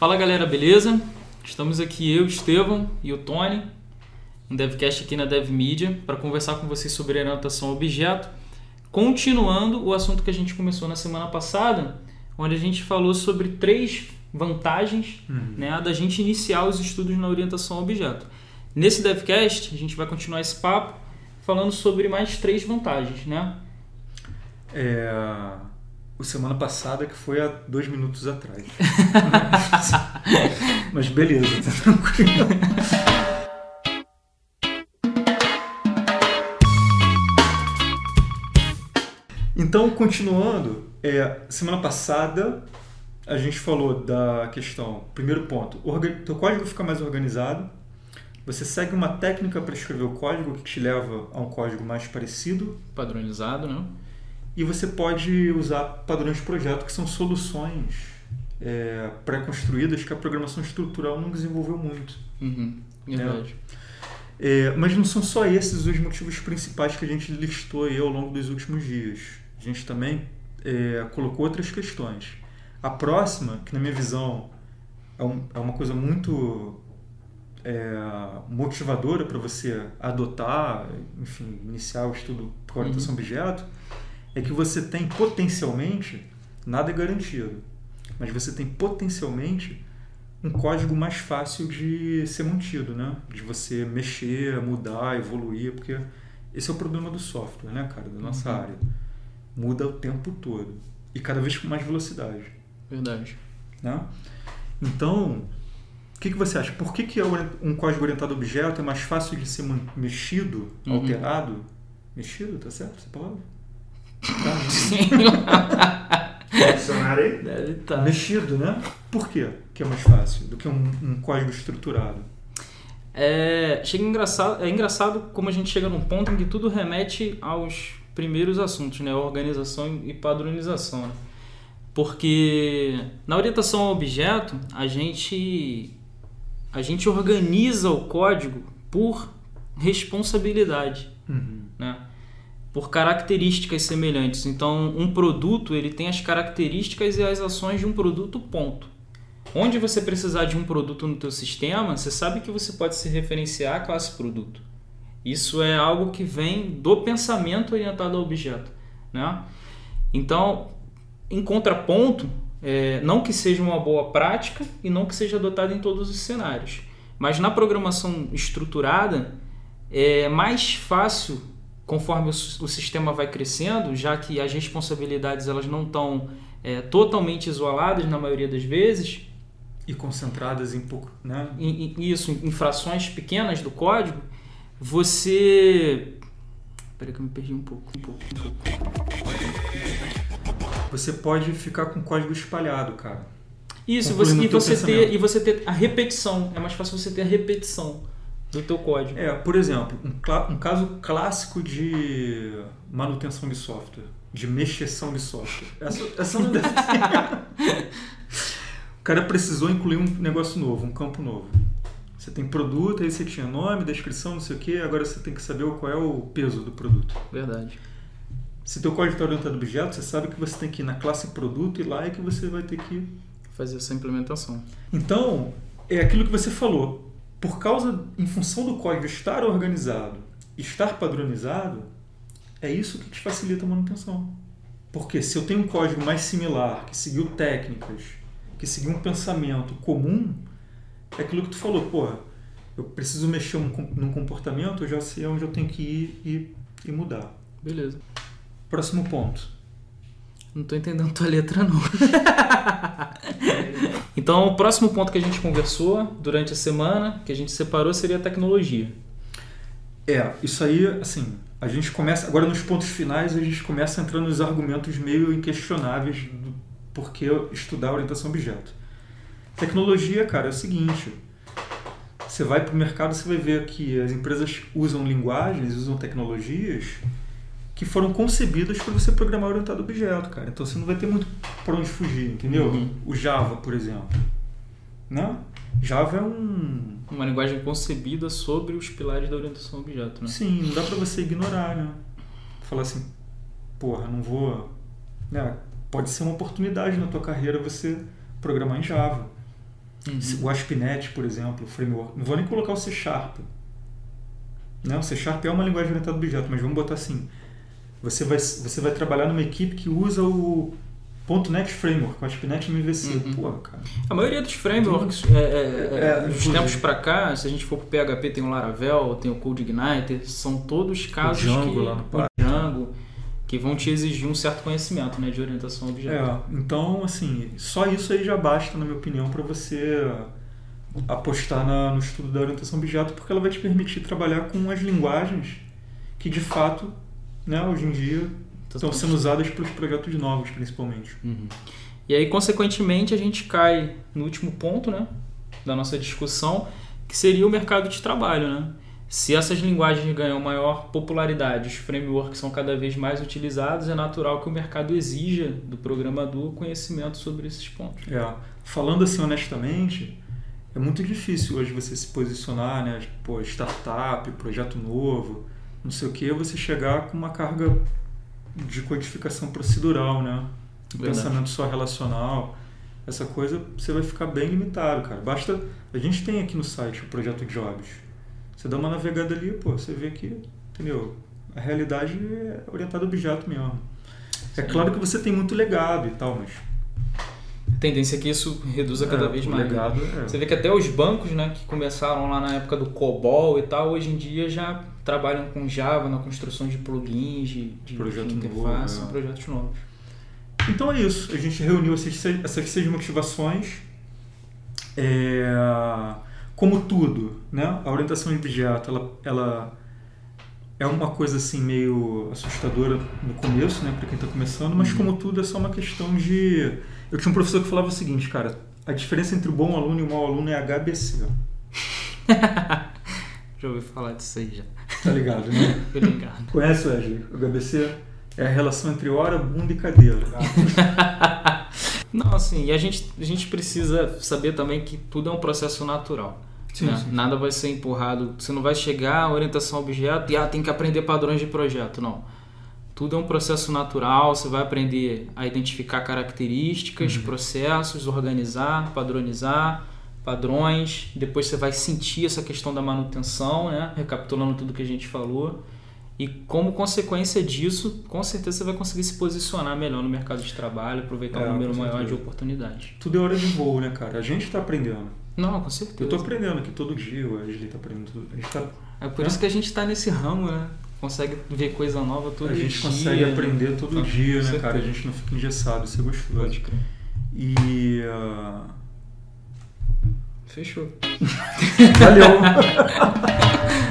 Fala galera, beleza? Estamos aqui eu, Estevão e o Tony, um devcast aqui na DevMedia, para conversar com vocês sobre orientação a objeto, continuando o assunto que a gente começou na semana passada, onde a gente falou sobre três vantagens Uhum. né, da gente iniciar os estudos na orientação a objeto. Nesse devcast, a gente vai continuar esse papo falando sobre mais três vantagens, né? É, o semana passada que foi há dois minutos atrás. Mas beleza, tá tranquilo. Então, continuando, é, semana passada a gente falou da questão, primeiro ponto, orga- teu código fica mais organizado, você segue uma técnica para escrever o código que te leva a um código mais parecido, Padronizado, né? E você pode usar padrões de projeto, que são soluções é, pré-construídas que a programação estrutural não desenvolveu muito. Uhum, verdade. É, mas não são só esses os motivos principais que a gente listou aí ao longo dos últimos dias. A gente também é, colocou outras questões. A próxima, que na minha visão é, um- é uma coisa muito é, motivadora para você adotar, enfim, iniciar o estudo por orientação a objeto, é que você tem potencialmente, nada é garantido, mas você tem potencialmente um código mais fácil de ser mantido, né? De você mexer, mudar, evoluir, porque esse é o problema do software, né, cara, da nossa Uhum. área. Muda o tempo todo e cada vez com mais velocidade, Verdade. né? Então, o que, que você acha? Por que, que um código orientado a objeto é mais fácil de ser mexido, Uhum. alterado? Mexido, tá certo essa palavra? Tá. Dicionário aí? Deve estar. Mexido, né? Por quê que é mais fácil do que um, um código estruturado? É, chega engraçado, é engraçado como a gente chega num ponto em que tudo remete aos primeiros assuntos, né? Organização e padronização. né? Porque na orientação ao objeto, a gente a gente organiza o código por responsabilidade, Uhum. né? Por características semelhantes. Então, um produto, ele tem as características e as ações de um produto, ponto. Onde você precisar de um produto no teu sistema, você sabe que você pode se referenciar à classe produto. Isso é algo que vem do pensamento orientado ao objeto, né? Então, em contraponto, é, não que seja uma boa prática e não que seja adotada em todos os cenários, mas na programação estruturada é mais fácil conforme o, o sistema vai crescendo, já que as responsabilidades elas não estão é, totalmente isoladas na maioria das vezes, E concentradas em pouco, né? em- em- isso, em frações pequenas do código, você. Peraí que eu me perdi um pouco. Um pouco, um pouco. Você pode ficar com código espalhado, cara. Isso, você, e, o você ter, e você ter a repetição. É mais fácil você ter a repetição do teu código. É, por exemplo, um, um caso clássico de manutenção de software, de mexeção de software. Essa, essa não deve ter. O cara precisou incluir um negócio novo, um campo novo. Você tem produto, aí você tinha nome, descrição, não sei o que, agora você tem que saber qual é o peso do produto. Verdade. Se teu código está orientado a objeto, você sabe que você tem que ir na classe produto e lá é que você vai ter que Fazer essa implementação. Então, é aquilo que você falou. Por causa, em função do código estar organizado, estar padronizado, é isso que te facilita a manutenção. Porque se eu tenho um código mais similar, que seguiu técnicas, que seguiu um pensamento comum, é aquilo que tu falou, pô, eu preciso mexer um num comportamento, eu já sei onde eu tenho que ir e, e mudar. Beleza. Próximo ponto. Não tô entendendo tua letra, não. então, o próximo ponto que a gente conversou durante a semana, que a gente separou, seria a tecnologia. É, isso aí, assim, a gente começa. Agora nos pontos finais a gente começa a entrar nos argumentos meio inquestionáveis do porquê estudar orientação objeto. Tecnologia, cara, é o seguinte. Você vai para o mercado, você vai ver que as empresas usam linguagens, usam tecnologias que foram concebidas para você programar orientado a objeto, cara. Então você não vai ter muito para onde fugir, entendeu? Uhum. O Java, por exemplo. Né? Java é um, Uma linguagem concebida sobre os pilares da orientação a objeto, né? Sim, não dá pra você ignorar, né? Falar assim, porra, não vou. Né? Pode ser uma oportunidade na tua carreira você programar em Java. Uhum. O ASP.NET, por exemplo, o framework. Não vou nem colocar o C Sharp. Não, o C Sharp é uma linguagem orientada a objeto, mas vamos botar assim. Você vai, você vai trabalhar numa equipe que usa o .NET Framework, o ASP.NET MVC. Uhum. Pô, cara. A maioria dos frameworks, é, é, é, dos tempos para cá, se a gente for pro PHP, tem o Laravel, tem o CodeIgniter, são todos casos o Django que... lá no o Django, que vão te exigir um certo conhecimento né, de orientação a objeto. É, então, assim, só isso aí já basta, na minha opinião, para você apostar na, no estudo da orientação a objeto, porque ela vai te permitir trabalhar com as linguagens que, de fato, né, hoje em dia estão sendo usadas para os projetos novos, principalmente. Uhum. E aí, consequentemente, a gente cai no último ponto né, da nossa discussão, que seria o mercado de trabalho. Né? Se essas linguagens ganham maior popularidade, os frameworks são cada vez mais utilizados, é natural que o mercado exija do programador conhecimento sobre esses pontos. É. Falando assim honestamente, é muito difícil hoje você se posicionar, né? Pô, startup, projeto novo, não sei o que, você chegar com uma carga de codificação procedural, né? Um pensamento só relacional. Essa coisa você vai ficar bem limitado, cara. Basta. A gente tem aqui no site o projeto Jobs. Você dá uma navegada ali, pô, você vê que, entendeu? A realidade é orientada a objeto mesmo. É claro que você tem muito legado e tal, mas tendência é que isso reduza cada é, vez mais. Né? Legado, é. Você vê que até os bancos, né, que começaram lá na época do COBOL e tal, hoje em dia já trabalham com Java na construção de plugins, de, de Projeto interface, novo, é. projetos novos. Então é isso. A gente reuniu essas seis, essas seis motivações. É, como tudo, né? A orientação objeto, ela, ela é uma coisa assim meio assustadora no começo, né, para quem está começando, mas uhum. como tudo é só uma questão de eu tinha um professor que falava o seguinte, cara, a diferença entre o bom aluno e o mau aluno é HBC. já ouvi falar disso aí já. Tá ligado, né? Tô ligado. Conhece, Wesley? O HBC é a relação entre hora, bunda e cadeira. Não, assim, e a gente, a gente precisa saber também que tudo é um processo natural. Sim, né? sim. Nada vai ser empurrado. Você não vai chegar à orientação a objeto e ah, tem que aprender padrões de projeto. Não tudo é um processo natural, você vai aprender a identificar características, uhum. processos, organizar, padronizar, padrões. Depois você vai sentir essa questão da manutenção, né? recapitulando tudo que a gente falou. E como consequência disso, com certeza você vai conseguir se posicionar melhor no mercado de trabalho, aproveitar é, um número maior de oportunidades. Tudo é hora de voo, né, cara? A gente está aprendendo. Não, com certeza. Eu estou aprendendo aqui todo dia, o Wesley está aprendendo tudo. A gente tá, é por né? isso que a gente está nesse ramo, né? consegue ver coisa nova todo dia. A gente dia, consegue aprender todo dia, né, cara? A gente não fica engessado, isso é gostoso. Pode crer. E. Uh... Fechou. Valeu.